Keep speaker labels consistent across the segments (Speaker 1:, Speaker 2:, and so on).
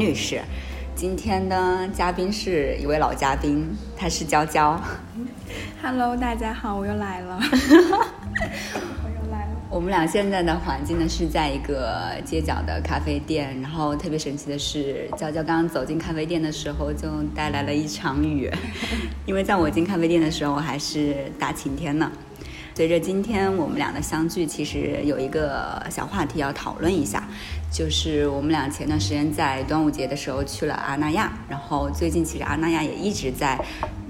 Speaker 1: 女士。今天呢，嘉宾是一位老嘉宾，她是娇娇。
Speaker 2: Hello，大家好，我又来了。
Speaker 1: 我们俩现在的环境呢是在一个街角的咖啡店，然后特别神奇的是，娇娇刚刚走进咖啡店的时候就带来了一场雨，因为在我进咖啡店的时候还是大晴天呢。随着今天我们俩的相聚，其实有一个小话题要讨论一下，就是我们俩前段时间在端午节的时候去了阿那亚，然后最近其实阿那亚也一直在。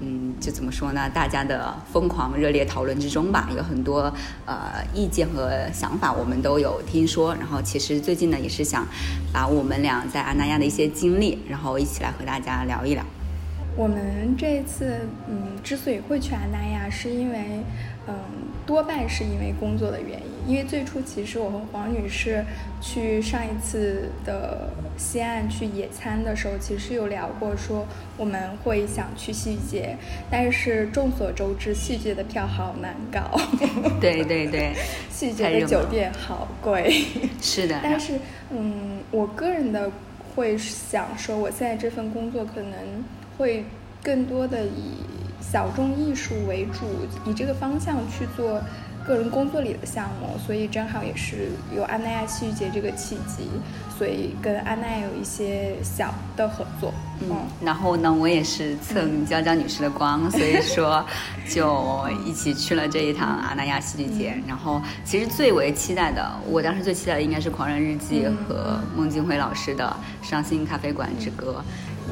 Speaker 1: 嗯就怎么说呢？大家的疯狂热烈讨论之中吧，有很多呃意见和想法，我们都有听说。然后其实最近呢，也是想把我们俩在阿那亚的一些经历，然后一起来和大家聊一聊。
Speaker 2: 我们这一次嗯，之所以会去阿那亚，是因为嗯，多半是因为工作的原因。因为最初其实我和黄女士去上一次的西岸去野餐的时候，其实有聊过，说我们会想去细节，但是众所周知，细节的票好难搞。
Speaker 1: 对对对，
Speaker 2: 细节 的酒店好贵。
Speaker 1: 是的。
Speaker 2: 但是嗯，我个人的会想说，我现在这份工作可能会更多的以小众艺术为主，以这个方向去做。个人工作里的项目，所以正好也是有安奈亚戏剧节这个契机，所以跟安奈有一些小的合作。
Speaker 1: 嗯，然后呢，我也是蹭娇娇女士的光，所以说 就一起去了这一趟阿那亚戏剧节。然后其实最为期待的，我当时最期待的应该是《狂人日记》和孟京辉老师的《伤心咖啡馆之歌》。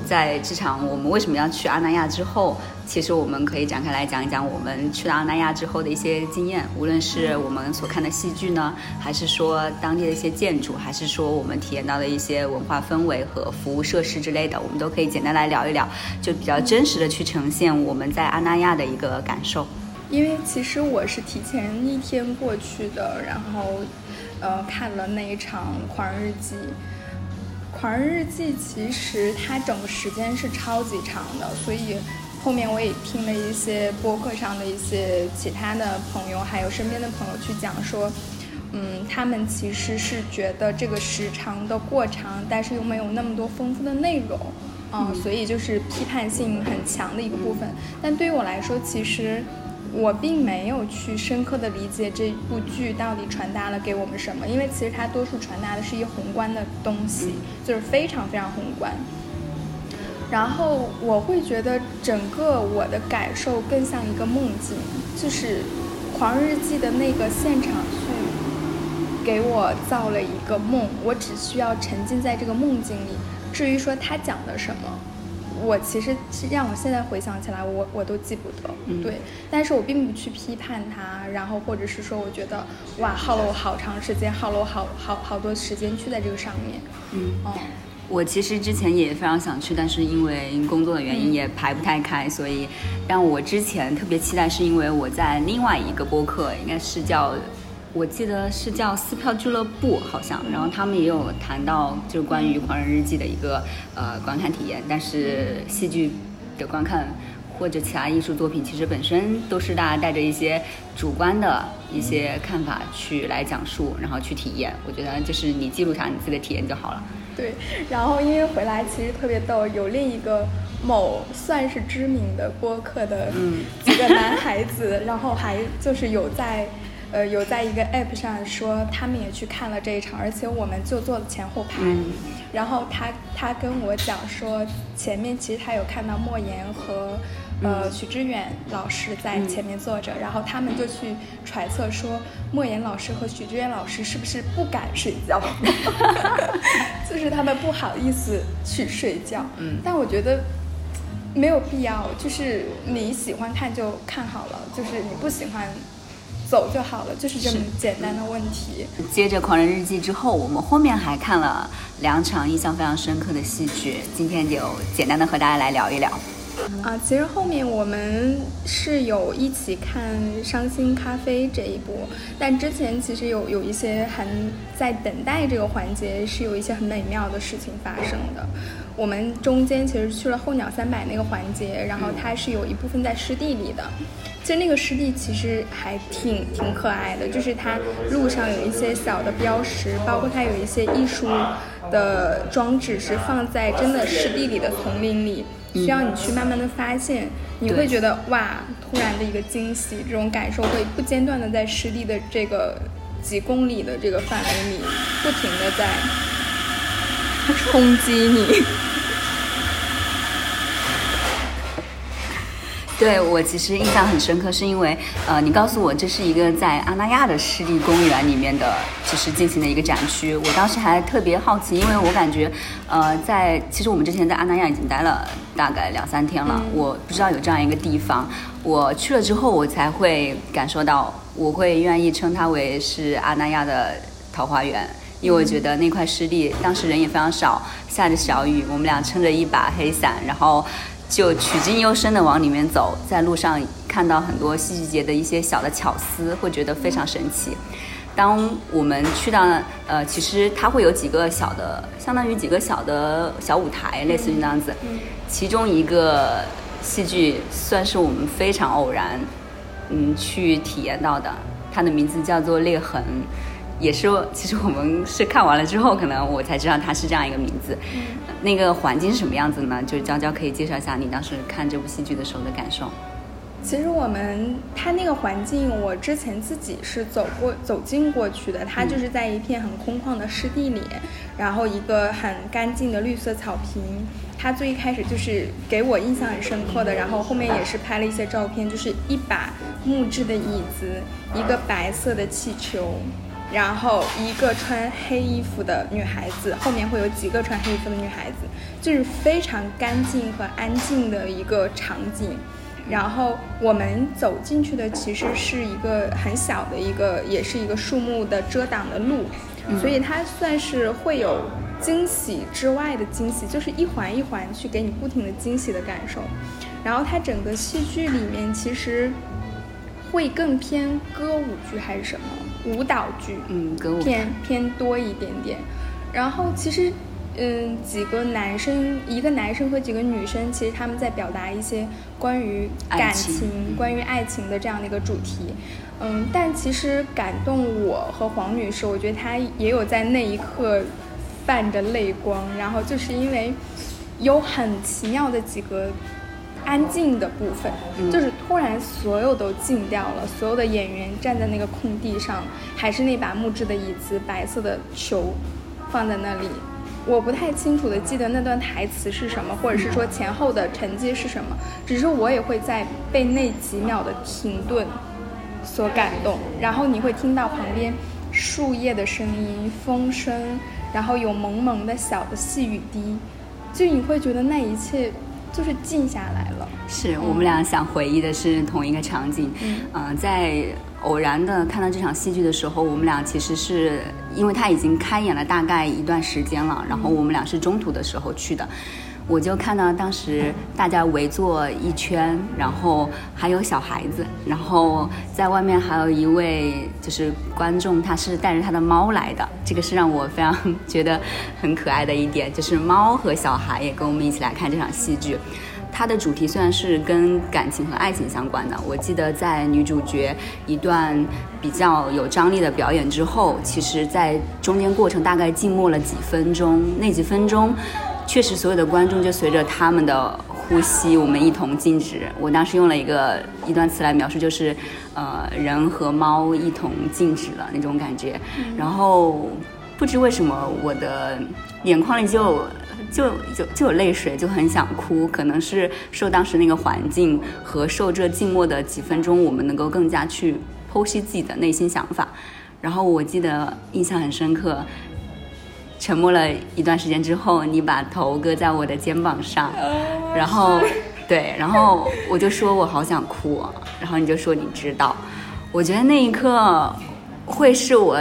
Speaker 1: 在这场我们为什么要去阿那亚之后，其实我们可以展开来讲一讲我们去了阿那亚之后的一些经验，无论是我们所看的戏剧呢，还是说当地的一些建筑，还是说我们体验到的一些文化氛围和服务设施之类的，我们都可以简单来聊一聊，就比较真实的去呈现我们在阿那亚的一个感受。
Speaker 2: 因为其实我是提前一天过去的，然后，呃，看了那一场《狂人日记》。《狂人日记》其实它整个时间是超级长的，所以后面我也听了一些播客上的一些其他的朋友，还有身边的朋友去讲说，嗯，他们其实是觉得这个时长的过长，但是又没有那么多丰富的内容，嗯，所以就是批判性很强的一个部分。但对于我来说，其实。我并没有去深刻的理解这部剧到底传达了给我们什么，因为其实它多数传达的是一宏观的东西，就是非常非常宏观。然后我会觉得整个我的感受更像一个梦境，就是《狂日记》的那个现场剧给我造了一个梦，我只需要沉浸在这个梦境里。至于说它讲的什么。我其实是让我现在回想起来，我我都记不得，对，但是我并不去批判它，然后或者是说，我觉得哇，耗了我好长时间，耗了我好好好多时间去在这个上面，
Speaker 1: 嗯，哦，我其实之前也非常想去，但是因为工作的原因也排不太开，所以让我之前特别期待，是因为我在另外一个播客，应该是叫。我记得是叫撕票俱乐部，好像，然后他们也有谈到，就是关于《狂人日记》的一个呃观看体验。但是戏剧的观看或者其他艺术作品，其实本身都是大家带着一些主观的一些看法去来讲述，然后去体验。我觉得就是你记录下你自己的体验就好了。
Speaker 2: 对，然后因为回来其实特别逗，有另一个某算是知名的播客的几个男孩子，然后还就是有在。呃，有在一个 app 上说他们也去看了这一场，而且我们就坐了前后排。然后他他跟我讲说，前面其实他有看到莫言和呃许知远老师在前面坐着，然后他们就去揣测说，莫言老师和许知远老师是不是不敢睡觉，就是他们不好意思去睡觉。嗯，但我觉得没有必要，就是你喜欢看就看好了，就是你不喜欢。走就好了，就是这么简单的问题。
Speaker 1: 接着《狂人日记》之后，我们后面还看了两场印象非常深刻的戏剧，今天就简单的和大家来聊一聊。
Speaker 2: 啊，其实后面我们是有一起看《伤心咖啡》这一部，但之前其实有有一些还在等待这个环节是有一些很美妙的事情发生的。我们中间其实去了候鸟三百那个环节，然后它是有一部分在湿地里的。其实那个湿地其实还挺挺可爱的，就是它路上有一些小的标识，包括它有一些艺术的装置是放在真的湿地里的丛林里，需要你去慢慢的发现，你会觉得哇，突然的一个惊喜，这种感受会不间断的在湿地的这个几公里的这个范围里，不停的在冲击你。
Speaker 1: 对我其实印象很深刻，是因为呃，你告诉我这是一个在阿那亚的湿地公园里面的，其实进行的一个展区。我当时还特别好奇，因为我感觉，呃，在其实我们之前在阿那亚已经待了大概两三天了，我不知道有这样一个地方。我去了之后，我才会感受到，我会愿意称它为是阿那亚的桃花源，因为我觉得那块湿地当时人也非常少，下着小雨，我们俩撑着一把黑伞，然后。就取经幽深的往里面走，在路上看到很多戏剧节的一些小的巧思，会觉得非常神奇。当我们去到呃，其实它会有几个小的，相当于几个小的小舞台，类似于那样子。其中一个戏剧算是我们非常偶然，嗯，去体验到的。它的名字叫做《裂痕》。也是，其实我们是看完了之后，可能我才知道它是这样一个名字。那个环境是什么样子呢？就是娇娇可以介绍一下你当时看这部戏剧的时候的感受。
Speaker 2: 其实我们它那个环境，我之前自己是走过走进过去的。它就是在一片很空旷的湿地里，然后一个很干净的绿色草坪。它最一开始就是给我印象很深刻的，然后后面也是拍了一些照片，就是一把木质的椅子，一个白色的气球。然后一个穿黑衣服的女孩子，后面会有几个穿黑衣服的女孩子，就是非常干净和安静的一个场景。然后我们走进去的其实是一个很小的一个，也是一个树木的遮挡的路，所以它算是会有惊喜之外的惊喜，就是一环一环去给你不停的惊喜的感受。然后它整个戏剧里面其实会更偏歌舞剧还是什么？舞蹈剧，
Speaker 1: 嗯，
Speaker 2: 偏偏多一点点。然后其实，嗯，几个男生，一个男生和几个女生，其实他们在表达一些关于感情、关于爱情的这样的一个主题。嗯，但其实感动我和黄女士，我觉得她也有在那一刻泛着泪光。然后就是因为有很奇妙的几个。安静的部分，就是突然所有都静掉了，所有的演员站在那个空地上，还是那把木质的椅子，白色的球放在那里。我不太清楚的记得那段台词是什么，或者是说前后的承接是什么，只是我也会在被那几秒的停顿所感动。然后你会听到旁边树叶的声音、风声，然后有蒙蒙的小的细雨滴，就你会觉得那一切。就是静下来了，
Speaker 1: 是我们俩想回忆的是同一个场景。嗯，在偶然的看到这场戏剧的时候，我们俩其实是因为他已经开演了大概一段时间了，然后我们俩是中途的时候去的。我就看到当时大家围坐一圈，然后还有小孩子，然后在外面还有一位就是观众，他是带着他的猫来的，这个是让我非常觉得很可爱的一点，就是猫和小孩也跟我们一起来看这场戏剧。它的主题虽然是跟感情和爱情相关的，我记得在女主角一段比较有张力的表演之后，其实在中间过程大概静默了几分钟，那几分钟。确实，所有的观众就随着他们的呼吸，我们一同静止。我当时用了一个一段词来描述，就是，呃，人和猫一同静止了那种感觉。然后不知为什么，我的眼眶里就就就就有泪水，就很想哭。可能是受当时那个环境和受这静默的几分钟，我们能够更加去剖析自己的内心想法。然后我记得印象很深刻。沉默了一段时间之后，你把头搁在我的肩膀上，然后，对，然后我就说我好想哭，然后你就说你知道，我觉得那一刻会是我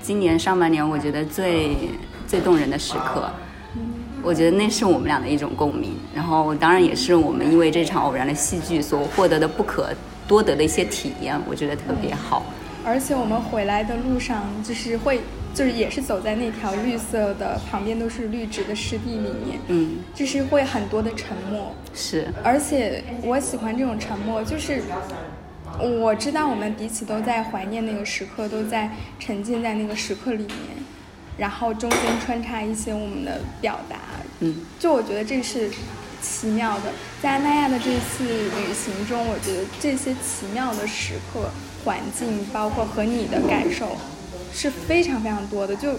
Speaker 1: 今年上半年我觉得最最动人的时刻，我觉得那是我们俩的一种共鸣，然后当然也是我们因为这场偶然的戏剧所获得的不可多得的一些体验，我觉得特别好。
Speaker 2: 而且我们回来的路上就是会。就是也是走在那条绿色的旁边都是绿植的湿地里面，
Speaker 1: 嗯，
Speaker 2: 就是会很多的沉默，
Speaker 1: 是，
Speaker 2: 而且我喜欢这种沉默，就是我知道我们彼此都在怀念那个时刻，都在沉浸在那个时刻里面，然后中间穿插一些我们的表达。
Speaker 1: 嗯，
Speaker 2: 就我觉得这是奇妙的。在安那亚的这次旅行中，我觉得这些奇妙的时刻、环境，包括和你的感受，是非常非常多的。就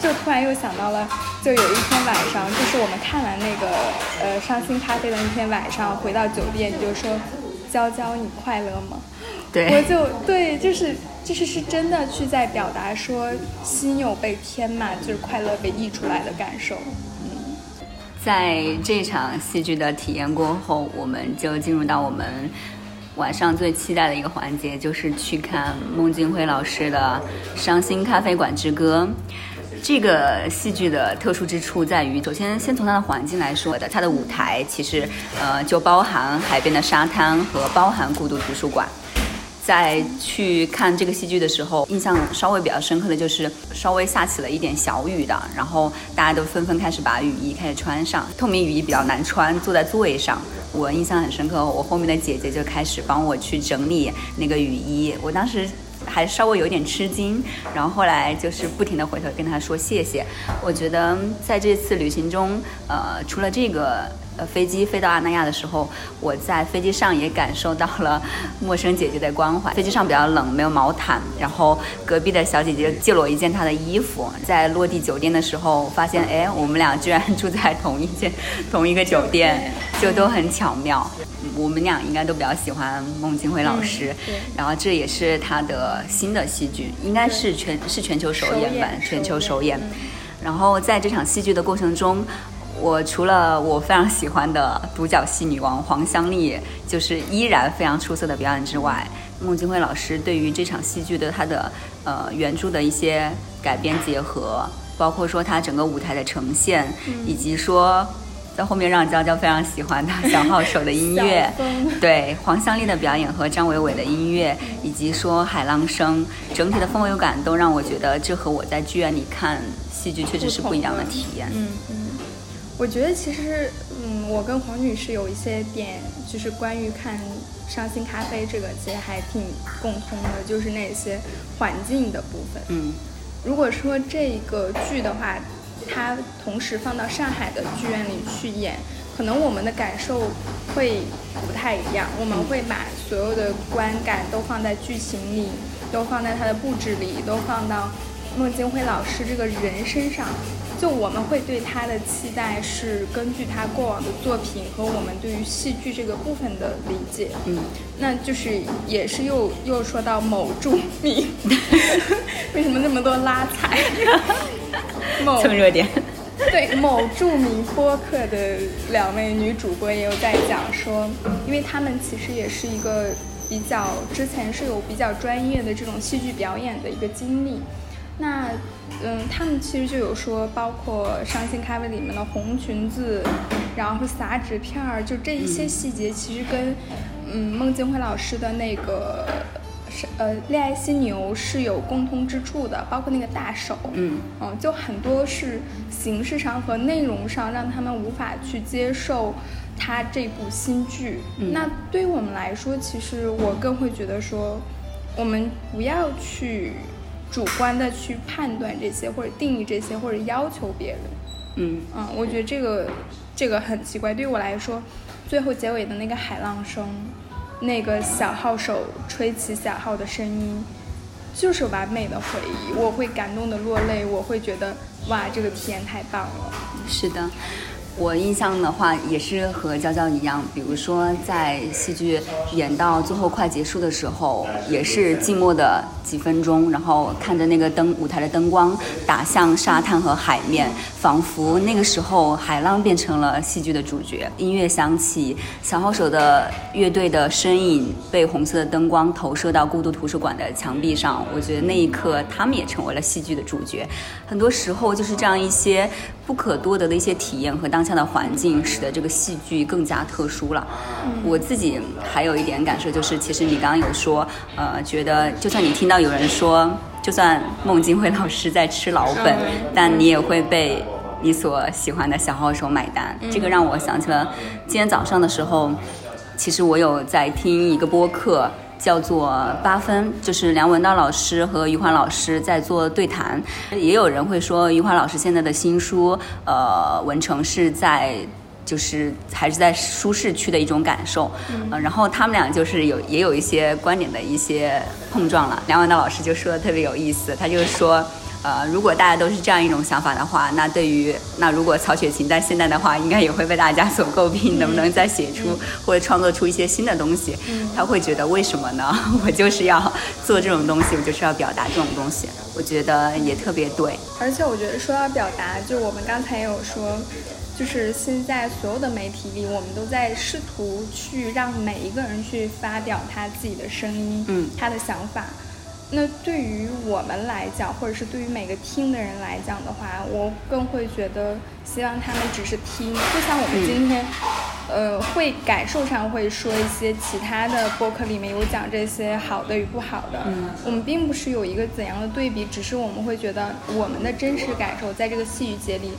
Speaker 2: 就突然又想到了，就有一天晚上，就是我们看完那个呃伤心咖啡的那天晚上，回到酒店，你就说：“娇娇，你快乐吗？”
Speaker 1: 对，
Speaker 2: 我就对，就是就是是真的去在表达说心有被填满，就是快乐被溢出来的感受。嗯，
Speaker 1: 在这场戏剧的体验过后，我们就进入到我们晚上最期待的一个环节，就是去看孟京辉老师的《伤心咖啡馆之歌》。这个戏剧的特殊之处在于，首先先从它的环境来说的，它的舞台其实呃就包含海边的沙滩和包含孤独图书馆。在去看这个戏剧的时候，印象稍微比较深刻的就是稍微下起了一点小雨的，然后大家都纷纷开始把雨衣开始穿上，透明雨衣比较难穿，坐在座位上，我印象很深刻。我后面的姐姐就开始帮我去整理那个雨衣，我当时还稍微有点吃惊，然后后来就是不停的回头跟她说谢谢。我觉得在这次旅行中，呃，除了这个。呃，飞机飞到阿那亚的时候，我在飞机上也感受到了陌生姐姐的关怀。飞机上比较冷，没有毛毯，然后隔壁的小姐姐借了我一件她的衣服。在落地酒店的时候，发现哎，我们俩居然住在同一间、同一个酒店，就都很巧妙。我们俩应该都比较喜欢孟京辉老师，然后这也是他的新的戏剧，应该是全是全球首演吧，全球首演。然后在这场戏剧的过程中。我除了我非常喜欢的独角戏女王黄香丽，就是依然非常出色的表演之外，孟京辉老师对于这场戏剧的他的呃原著的一些改编结合，包括说他整个舞台的呈现，以及说在后面让娇娇非常喜欢的小号手的音乐，对黄香丽的表演和张伟伟的音乐，以及说海浪声，整体的氛围感都让我觉得这和我在剧院里看戏剧确实是不一样的体验。
Speaker 2: 嗯嗯。我觉得其实，嗯，我跟黄女士有一些点，就是关于看《伤心咖啡》这个，其实还挺共通的，就是那些环境的部分。
Speaker 1: 嗯，
Speaker 2: 如果说这个剧的话，它同时放到上海的剧院里去演，可能我们的感受会不太一样。我们会把所有的观感都放在剧情里，都放在它的布置里，都放到孟京辉老师这个人身上。就我们会对他的期待是根据他过往的作品和我们对于戏剧这个部分的理解，
Speaker 1: 嗯，
Speaker 2: 那就是也是又又说到某著名，为什么那么多拉踩？
Speaker 1: 蹭热点。
Speaker 2: 对，某著名播客的两位女主播也有在讲说，因为他们其实也是一个比较之前是有比较专业的这种戏剧表演的一个经历。那，嗯，他们其实就有说，包括《伤心咖啡》里面的红裙子，然后撒纸片儿，就这一些细节，其实跟，嗯，孟京辉老师的那个，是呃，《恋爱犀牛》是有共通之处的，包括那个大手，
Speaker 1: 嗯，
Speaker 2: 嗯，就很多是形式上和内容上让他们无法去接受他这部新剧。那对于我们来说，其实我更会觉得说，我们不要去。主观的去判断这些，或者定义这些，或者要求别人，
Speaker 1: 嗯
Speaker 2: 嗯，我觉得这个这个很奇怪。对于我来说，最后结尾的那个海浪声，那个小号手吹起小号的声音，就是完美的回忆。我会感动的落泪，我会觉得哇，这个体验太棒了。
Speaker 1: 是的。我印象的话，也是和娇娇一样，比如说在戏剧演到最后快结束的时候，也是静默的几分钟，然后看着那个灯舞台的灯光打向沙滩和海面，仿佛那个时候海浪变成了戏剧的主角。音乐响起，小号手的乐队的身影被红色的灯光投射到孤独图书馆的墙壁上，我觉得那一刻他们也成为了戏剧的主角。很多时候就是这样一些不可多得的一些体验和当。下的环境使得这个戏剧更加特殊了。我自己还有一点感受就是，其实你刚刚有说，呃，觉得就算你听到有人说，就算孟京辉老师在吃老本，但你也会被你所喜欢的小号手买单。这个让我想起了今天早上的时候，其实我有在听一个播客，叫做八分，就是梁文道老师和余华老师在做对谈。也有人会说，余华老师现在的新书，呃，文成是在。就是还是在舒适区的一种感受，嗯，然后他们俩就是有也有一些观点的一些碰撞了。梁文道老师就说的特别有意思，他就说。呃，如果大家都是这样一种想法的话，那对于那如果曹雪芹在现代的话，应该也会被大家所诟病，能不能再写出或者创作出一些新的东西？他会觉得为什么呢？我就是要做这种东西，我就是要表达这种东西。我觉得也特别对。
Speaker 2: 而且我觉得说到表达，就我们刚才也有说，就是现在所有的媒体里，我们都在试图去让每一个人去发表他自己的声音，嗯，他的想法。那对于我们来讲，或者是对于每个听的人来讲的话，我更会觉得希望他们只是听，就像我们今天，呃，会感受上会说一些其他的播客里面有讲这些好的与不好的，我们并不是有一个怎样的对比，只是我们会觉得我们的真实感受在这个戏剧节里，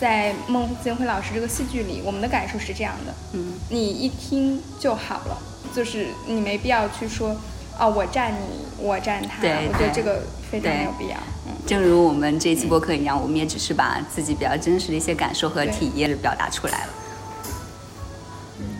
Speaker 2: 在孟京辉老师这个戏剧里，我们的感受是这样的，嗯，你一听就好了，就是你没必要去说。哦，我站你，我站他，我觉得这个非常有必要。
Speaker 1: 嗯，正如我们这期播客一样，我们也只是把自己比较真实的一些感受和体验表达出来了。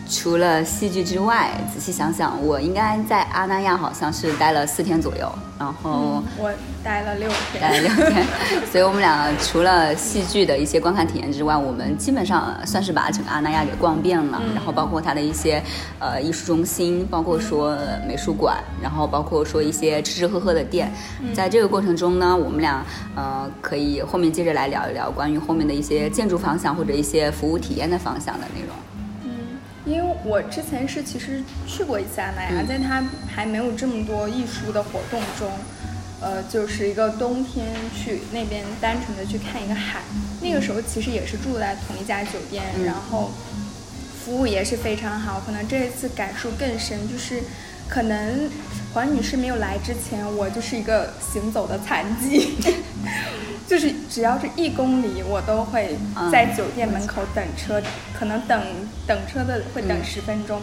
Speaker 1: 除了戏剧之外，仔细想想，我应该在阿那亚好像是待了四天左右，然后
Speaker 2: 我待了六天，
Speaker 1: 待了六天，所以我们俩除了戏剧的一些观看体验之外，我们基本上算是把整个阿那亚给逛遍了，然后包括它的一些呃艺术中心，包括说美术馆，然后包括说一些吃吃喝喝的店，在这个过程中呢，我们俩呃可以后面接着来聊一聊关于后面的一些建筑方向或者一些服务体验的方向的内容。
Speaker 2: 因为我之前是其实去过一次阿那亚，在它还没有这么多艺术的活动中，呃，就是一个冬天去那边单纯的去看一个海。那个时候其实也是住在同一家酒店，然后服务也是非常好。可能这一次感受更深，就是可能黄女士没有来之前，我就是一个行走的残疾。就是只要是一公里，我都会在酒店门口等车，可能等等车的会等十分钟，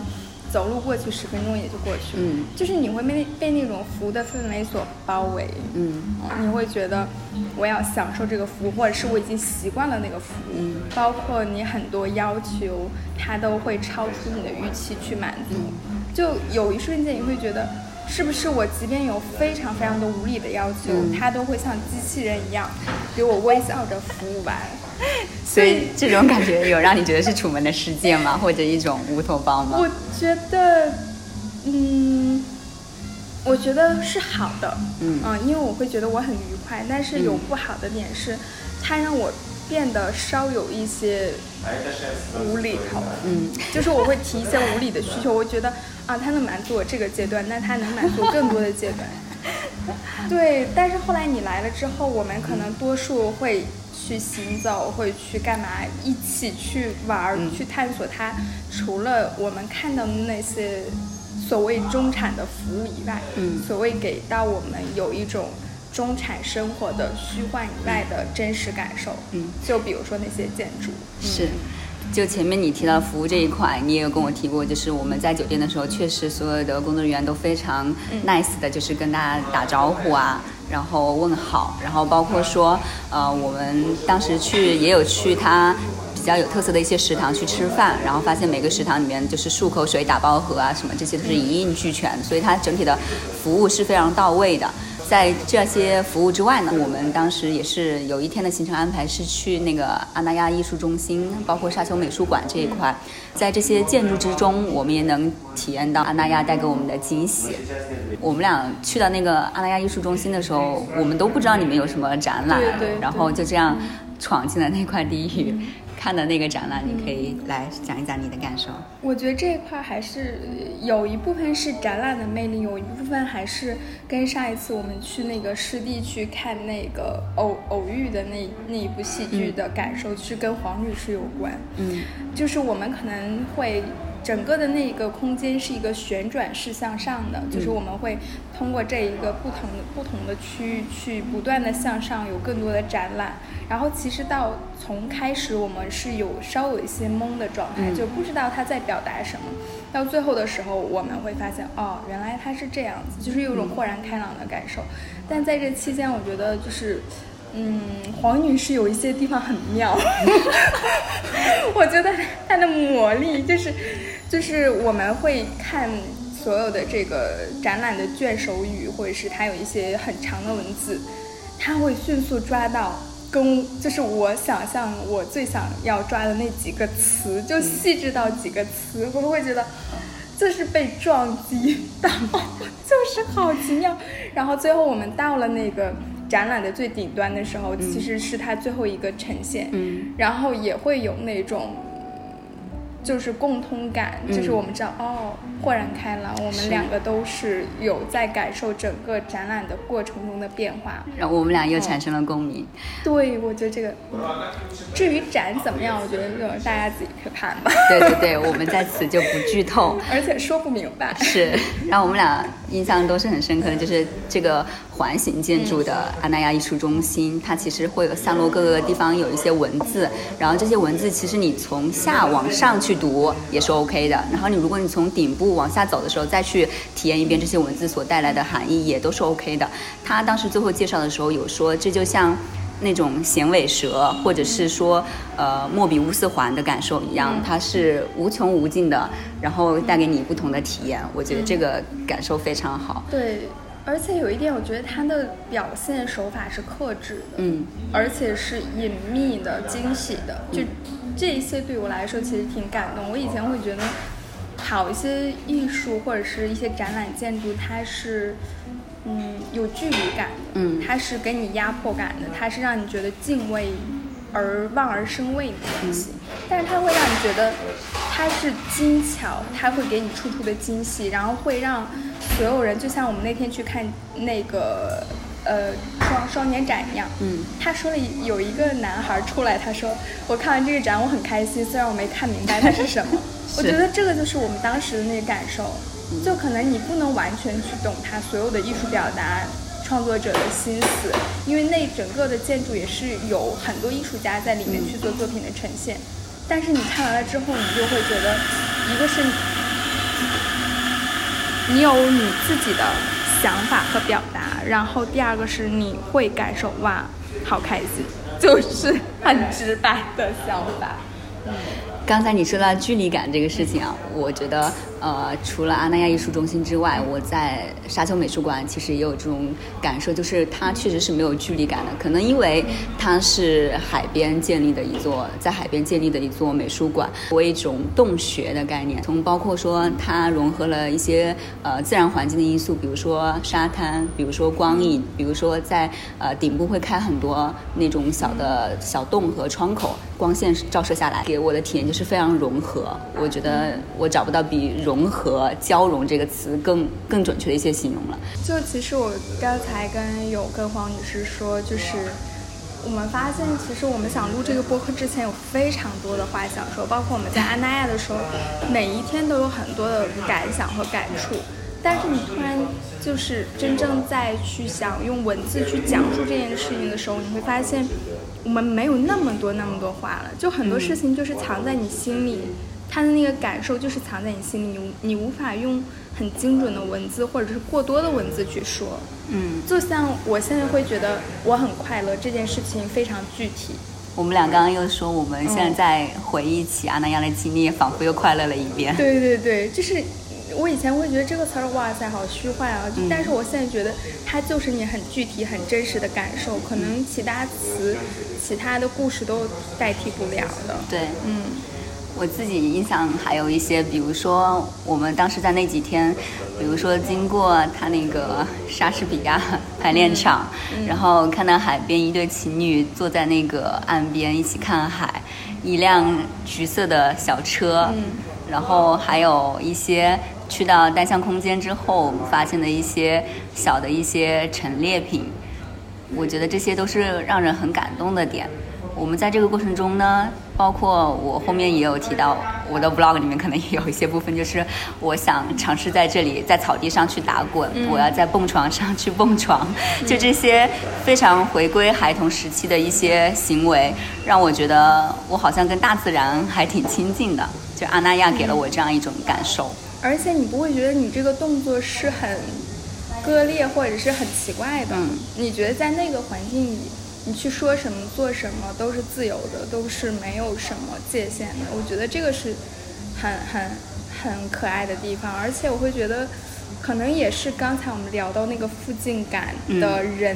Speaker 2: 走路过去十分钟也就过去了。嗯，就是你会被被那种服务的氛围所包围。嗯，你会觉得我要享受这个服务，或者是我已经习惯了那个服务。嗯，包括你很多要求，它都会超出你的预期去满足。就有一瞬间你会觉得。是不是我即便有非常非常多无理的要求，他都会像机器人一样给我微笑着服务完？
Speaker 1: 所以这种感觉有让你觉得是《楚门的世界》吗？或者一种乌托邦吗？
Speaker 2: 我觉得，嗯，我觉得是好的。嗯嗯，因为我会觉得我很愉快，但是有不好的点是，它让我。变得稍有一些无厘头，嗯，就是我会提一些无理的需求，我觉得啊，他能满足我这个阶段，那他能满足更多的阶段，对。但是后来你来了之后，我们可能多数会去行走，会去干嘛，一起去玩儿，去探索它。除了我们看到的那些所谓中产的服务以外，嗯，所谓给到我们有一种。中产生活的虚幻以外的真实感受，嗯，就比如说那些建筑，
Speaker 1: 是，就前面你提到服务这一块，你也有跟我提过，就是我们在酒店的时候，确实所有的工作人员都非常 nice 的，就是跟大家打招呼啊，然后问好，然后包括说，呃，我们当时去也有去他比较有特色的一些食堂去吃饭，然后发现每个食堂里面就是漱口水、打包盒啊什么这些都是一应俱全，所以它整体的服务是非常到位的。在这些服务之外呢，我们当时也是有一天的行程安排是去那个阿那亚艺术中心，包括沙丘美术馆这一块。在这些建筑之中，我们也能体验到阿那亚带给我们的惊喜。我们俩去到那个阿那亚艺术中心的时候，我们都不知道里面有什么展览，然后就这样闯进了那块地狱。看的那个展览，你可以来讲一讲你的感受。
Speaker 2: 我觉得这一块还是有一部分是展览的魅力，有一部分还是跟上一次我们去那个湿地去看那个偶偶遇的那那一部戏剧的感受，是跟黄女士有关。嗯，就是我们可能会整个的那个空间是一个旋转式向上的，就是我们会通过这一个不同的不同的区域去不断的向上，有更多的展览。然后其实到从开始我们是有稍有一些懵的状态，就不知道他在表达什么。到最后的时候，我们会发现，哦，原来他是这样子，就是有种豁然开朗的感受。但在这期间，我觉得就是，嗯，黄女士有一些地方很妙，我觉得她的魔力就是，就是我们会看所有的这个展览的卷首语，或者是它有一些很长的文字，他会迅速抓到。跟就是我想象我最想要抓的那几个词，就细致到几个词，我会觉得就是被撞击到，就是好奇妙。然后最后我们到了那个展览的最顶端的时候，其实是它最后一个呈现，嗯，然后也会有那种。就是共通感，就是我们知道哦，豁然开朗。我们两个都是有在感受整个展览的过程中的变化，
Speaker 1: 然后我们俩又产生了共鸣。
Speaker 2: 对，我觉得这个，至于展怎么样，我觉得就大家自己去看吧。
Speaker 1: 对对对，我们在此就不剧透，
Speaker 2: 而且说不明白。
Speaker 1: 是，然后我们俩印象都是很深刻的，就是这个。环形建筑的阿那亚艺术中心，它其实会有散落各个地方有一些文字，然后这些文字其实你从下往上去读也是 OK 的，然后你如果你从顶部往下走的时候再去体验一遍这些文字所带来的含义也都是 OK 的。他当时最后介绍的时候有说，这就像那种衔尾蛇或者是说呃莫比乌斯环的感受一样，它是无穷无尽的，然后带给你不同的体验。我觉得这个感受非常好。
Speaker 2: 对。而且有一点，我觉得他的表现手法是克制的，嗯，而且是隐秘的、惊喜的，就这一些对我来说其实挺感动。我以前会觉得，好一些艺术或者是一些展览建筑，它是，嗯，有距离感的，嗯，它是给你压迫感的，它是让你觉得敬畏而望而生畏的东西，但是它会让你觉得它是精巧，它会给你处处的惊喜，然后会让。所有人就像我们那天去看那个呃双双年展一样，嗯，他说了有一个男孩出来，他说我看完这个展我很开心，虽然我没看明白它是什么。我觉得这个就是我们当时的那个感受，就可能你不能完全去懂他所有的艺术表达创作者的心思，因为那整个的建筑也是有很多艺术家在里面去做作品的呈现，但是你看完了之后，你就会觉得一个是。你有你自己的想法和表达，然后第二个是你会感受哇，好开心，就是很直白的想法，嗯。
Speaker 1: 刚才你说到距离感这个事情啊，我觉得呃，除了阿那亚艺术中心之外，我在沙丘美术馆其实也有这种感受，就是它确实是没有距离感的。可能因为它是海边建立的一座，在海边建立的一座美术馆，为一种洞穴的概念。从包括说它融合了一些呃自然环境的因素，比如说沙滩，比如说光影，比如说在呃顶部会开很多那种小的小洞和窗口，光线照射下来，给我的体验就是。非常融合，我觉得我找不到比融合、交融这个词更更准确的一些形容了。
Speaker 2: 就其实我刚才跟有跟黄女士说，就是我们发现，其实我们想录这个播客之前有非常多的话想说，包括我们在安那亚的时候，每一天都有很多的感想和感触。但是你突然就是真正在去想用文字去讲述这件事情的时候，你会发现。我们没有那么多那么多话了，就很多事情就是藏在你心里，他的那个感受就是藏在你心里，你你无法用很精准的文字或者是过多的文字去说。嗯，就像我现在会觉得我很快乐这件事情非常具体。
Speaker 1: 我们俩刚刚又说我们现在在回忆起阿那亚的经历，仿佛又快乐了一遍。
Speaker 2: 对对对，就是。我以前会觉得这个词儿，哇塞，好虚幻啊！但是我现在觉得它就是你很具体、很真实的感受，可能其他词、其他的故事都代替不了的。
Speaker 1: 对，嗯，我自己印象还有一些，比如说我们当时在那几天，比如说经过他那个莎士比亚排练场，然后看到海边一对情侣坐在那个岸边一起看海，一辆橘色的小车，然后还有一些。去到单向空间之后，发现的一些小的一些陈列品，我觉得这些都是让人很感动的点。我们在这个过程中呢，包括我后面也有提到，我的 vlog 里面可能也有一些部分，就是我想尝试在这里在草地上去打滚，我要在蹦床上去蹦床，就这些非常回归孩童时期的一些行为，让我觉得我好像跟大自然还挺亲近的。就阿那亚给了我这样一种感受，
Speaker 2: 而且你不会觉得你这个动作是很割裂或者是很奇怪的，你觉得在那个环境里。你去说什么做什么都是自由的，都是没有什么界限的。我觉得这个是很很很可爱的地方，而且我会觉得，可能也是刚才我们聊到那个附近感的人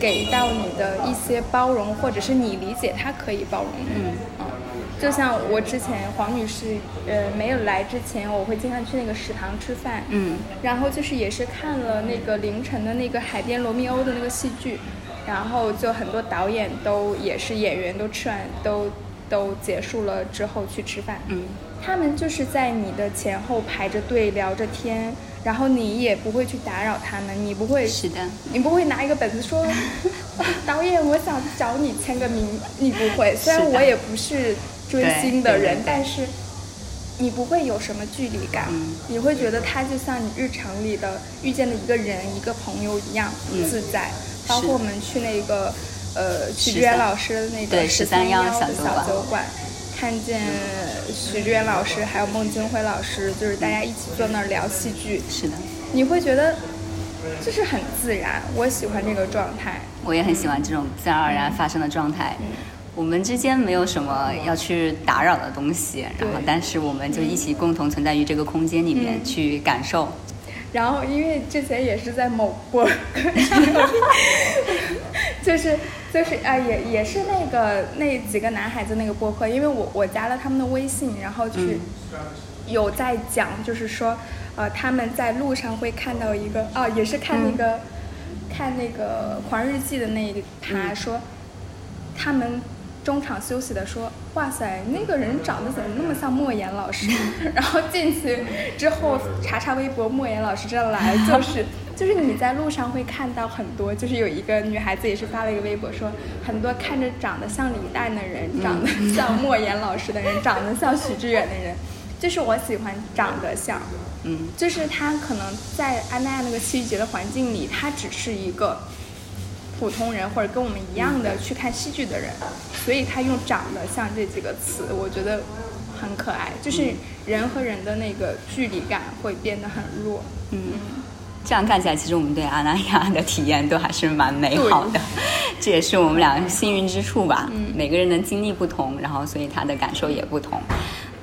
Speaker 2: 给到你的一些包容，或者是你理解他可以包容你。嗯，就像我之前黄女士呃没有来之前，我会经常去那个食堂吃饭。嗯，然后就是也是看了那个凌晨的那个海边罗密欧的那个戏剧。然后就很多导演都也是演员，都吃完都都结束了之后去吃饭。嗯，他们就是在你的前后排着队聊着天，然后你也不会去打扰他们，你不会
Speaker 1: 是的，
Speaker 2: 你不会拿一个本子说，导演我想找你签个名，你不会。虽然我也不是追星的人，但是你不会有什么距离感，你会觉得他就像你日常里的遇见的一个人、一个朋友一样自在。包括我们去那个，呃，许志远老师的那个
Speaker 1: 十三幺
Speaker 2: 小酒馆，看见许志远老师还有孟京辉老师，就是大家一起坐那儿聊戏剧。
Speaker 1: 是的，
Speaker 2: 你会觉得就是很自然，我喜欢这个状态。
Speaker 1: 我也很喜欢这种自然而然发生的状态。我们之间没有什么要去打扰的东西，然后但是我们就一起共同存在于这个空间里面去感受。
Speaker 2: 然后，因为之前也是在某播，就是就是啊，也也是那个那几个男孩子那个播客，因为我我加了他们的微信，然后去有在讲，就是说，呃，他们在路上会看到一个，哦，也是看那个看那个《狂日记》的那一他说他们。中场休息的说：“哇塞，那个人长得怎么那么像莫言老师？” 然后进去之后查查微博，莫言老师这来 就是就是你在路上会看到很多，就是有一个女孩子也是发了一个微博说，很多看着长得像李诞的人，长得像莫言老师的人，长得像许志远的人，就是我喜欢长得像，嗯，就是他可能在安娜那个戏剧节的环境里，他只是一个。普通人或者跟我们一样的去看戏剧的人，所以他用“长得像”这几个词，我觉得很可爱，就是人和人的那个距离感会变得很弱。嗯，
Speaker 1: 这样看起来，其实我们对阿那亚的体验都还是蛮美好的，这也是我们两个幸运之处吧。嗯，每个人的经历不同，然后所以他的感受也不同。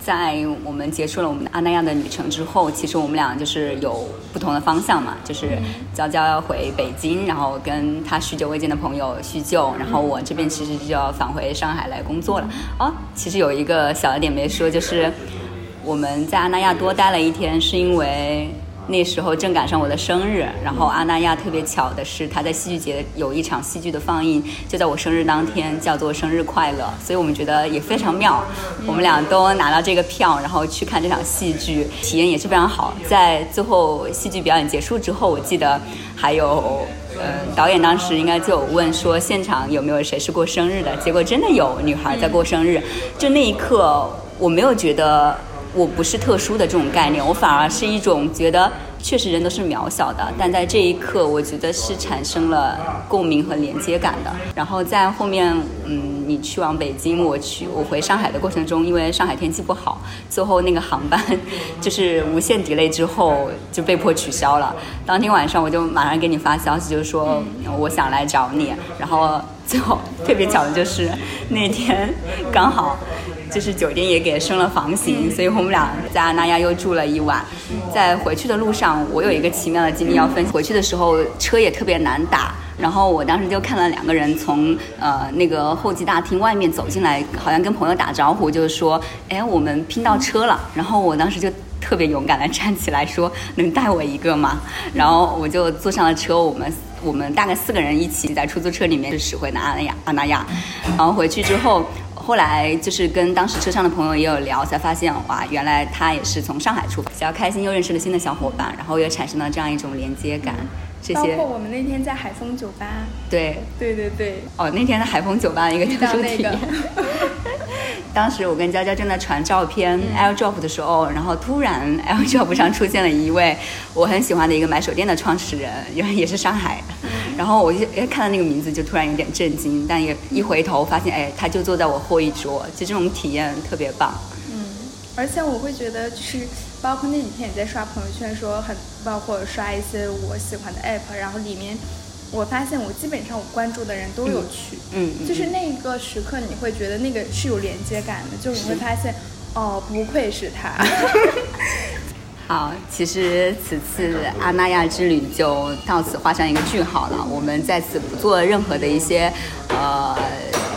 Speaker 1: 在我们结束了我们的阿那亚的旅程之后，其实我们俩就是有不同的方向嘛，就是娇娇要回北京，然后跟她许久未见的朋友叙旧，然后我这边其实就要返回上海来工作了。哦，其实有一个小的点没说，就是我们在阿那亚多待了一天，是因为。那时候正赶上我的生日，然后阿那亚特别巧的是，他在戏剧节有一场戏剧的放映，就在我生日当天，叫做生日快乐，所以我们觉得也非常妙。我们俩都拿到这个票，然后去看这场戏剧，体验也是非常好。在最后戏剧表演结束之后，我记得还有，呃，导演当时应该就有问说，现场有没有谁是过生日的？结果真的有女孩在过生日，就那一刻，我没有觉得。我不是特殊的这种概念，我反而是一种觉得，确实人都是渺小的，但在这一刻，我觉得是产生了共鸣和连接感的。然后在后面，嗯，你去往北京，我去我回上海的过程中，因为上海天气不好，最后那个航班就是无限 delay 之后就被迫取消了。当天晚上我就马上给你发消息，就是说我想来找你。然后最后特别巧的就是那天刚好。就是酒店也给升了房型，所以我们俩在阿那亚又住了一晚。在回去的路上，我有一个奇妙的经历要分享。回去的时候车也特别难打，然后我当时就看到两个人从呃那个候机大厅外面走进来，好像跟朋友打招呼，就是说，哎，我们拼到车了。然后我当时就特别勇敢的 站起来说，能带我一个吗？然后我就坐上了车，我们我们大概四个人一起在出租车里面就驶回了阿那亚阿那亚。然后回去之后。后来就是跟当时车上的朋友也有聊，才发现哇，原来他也是从上海出发，比较开心，又认识了新的小伙伴，然后也产生了这样一种连接感。这些。
Speaker 2: 包括我们那天在海风酒吧。
Speaker 1: 对
Speaker 2: 对对对。
Speaker 1: 哦，那天在海风酒吧一个特殊体验。当时我跟娇娇正在传照片 AirDrop 的时候，然后突然 AirDrop 上出现了一位我很喜欢的一个买手店的创始人，因为也是上海的。然后我就哎看到那个名字就突然有点震惊，但也一回头发现哎他就坐在我后一桌，就这种体验特别棒。
Speaker 2: 嗯，而且我会觉得就是包括那几天也在刷朋友圈，说很包括刷一些我喜欢的 App，然后里面。我发现我基本上我关注的人都有去，
Speaker 1: 嗯，
Speaker 2: 就是那个时刻你会觉得那个是有连接感的，就是你会发现，哦，不愧是他。
Speaker 1: 好，其实此次阿那亚之旅就到此画上一个句号了，我们在此不做任何的一些，呃。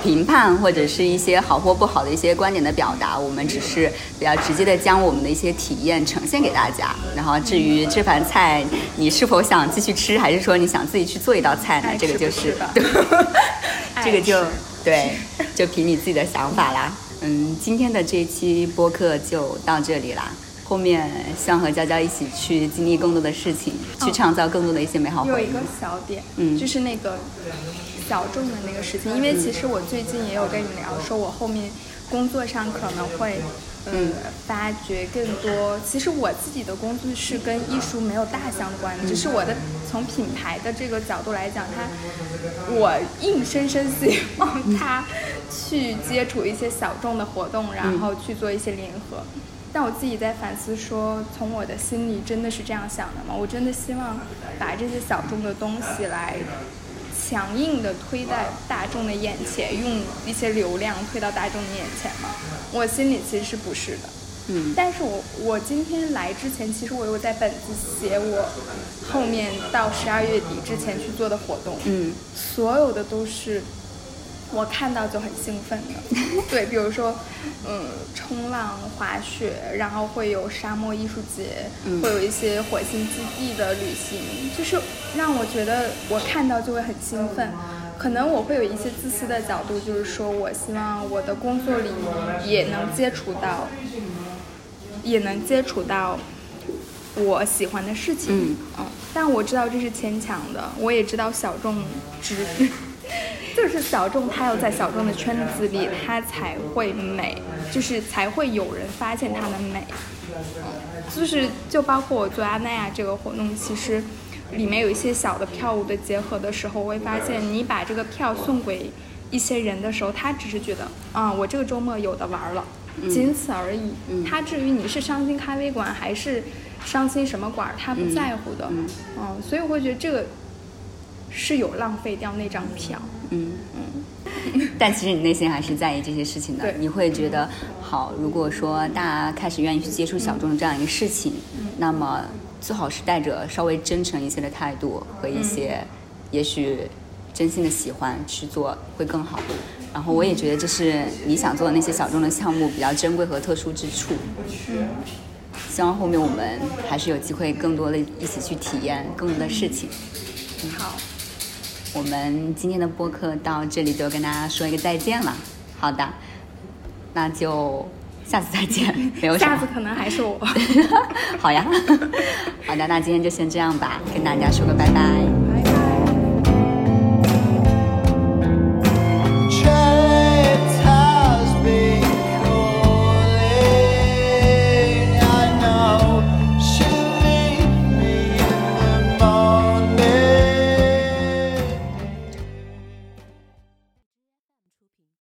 Speaker 1: 评判或者是一些好或不好的一些观点的表达，我们只是比较直接的将我们的一些体验呈现给大家。然后至于这盘菜你是否想继续吃，还是说你想自己去做一道菜呢？这个就是，这个就对，就凭你自己的想法啦。嗯，今天的这一期播客就到这里啦。后面希望和娇娇一起去经历更多的事情，去创造更多的一些美好回忆。
Speaker 2: 有一个小点，嗯，就是那个。小众的那个事情，因为其实我最近也有跟你聊，说我后面工作上可能会，嗯，发掘更多。其实我自己的工作是跟艺术没有大相关的，只是我的从品牌的这个角度来讲，它我硬生生希望它去接触一些小众的活动，然后去做一些联合。但我自己在反思说，从我的心里真的是这样想的吗？我真的希望把这些小众的东西来。强硬的推在大众的眼前，用一些流量推到大众的眼前吗？我心里其实是不是的。
Speaker 1: 嗯。
Speaker 2: 但是我我今天来之前，其实我有在本子写我后面到十二月底之前去做的活动。
Speaker 1: 嗯。
Speaker 2: 所有的都是。我看到就很兴奋的，对，比如说，嗯，冲浪、滑雪，然后会有沙漠艺术节，会有一些火星基地的旅行，就是让我觉得我看到就会很兴奋。可能我会有一些自私的角度，就是说我希望我的工作里也能接触到，也能接触到我喜欢的事情。
Speaker 1: 嗯
Speaker 2: 嗯，但我知道这是牵强的，我也知道小众之。就是小众，他要在小众的圈子里，他才会美，就是才会有人发现他的美。就是就包括我做阿那亚这个活动，其实里面有一些小的票务的结合的时候，我会发现你把这个票送给一些人的时候，他只是觉得啊，我这个周末有的玩了，仅此而已。他至于你是伤心咖啡馆还是伤心什么馆，他不在乎的。嗯，所以我会觉得这个。是有浪费掉那张票，
Speaker 1: 嗯嗯，但其实你内心还是在意这些事情的。你会觉得，好，如果说大家开始愿意去接触小众的这样一个事情，那么最好是带着稍微真诚一些的态度和一些，也许真心的喜欢去做会更好。然后我也觉得这是你想做的那些小众的项目比较珍贵和特殊之处。
Speaker 2: 嗯，
Speaker 1: 希望后面我们还是有机会更多的一起去体验更多的事情。
Speaker 2: 好。
Speaker 1: 我们今天的播客到这里就跟大家说一个再见了。好的，那就下次再见。没有
Speaker 2: 下次可能还是我。
Speaker 1: 好呀。好的，那今天就先这样吧，跟大家说个拜拜。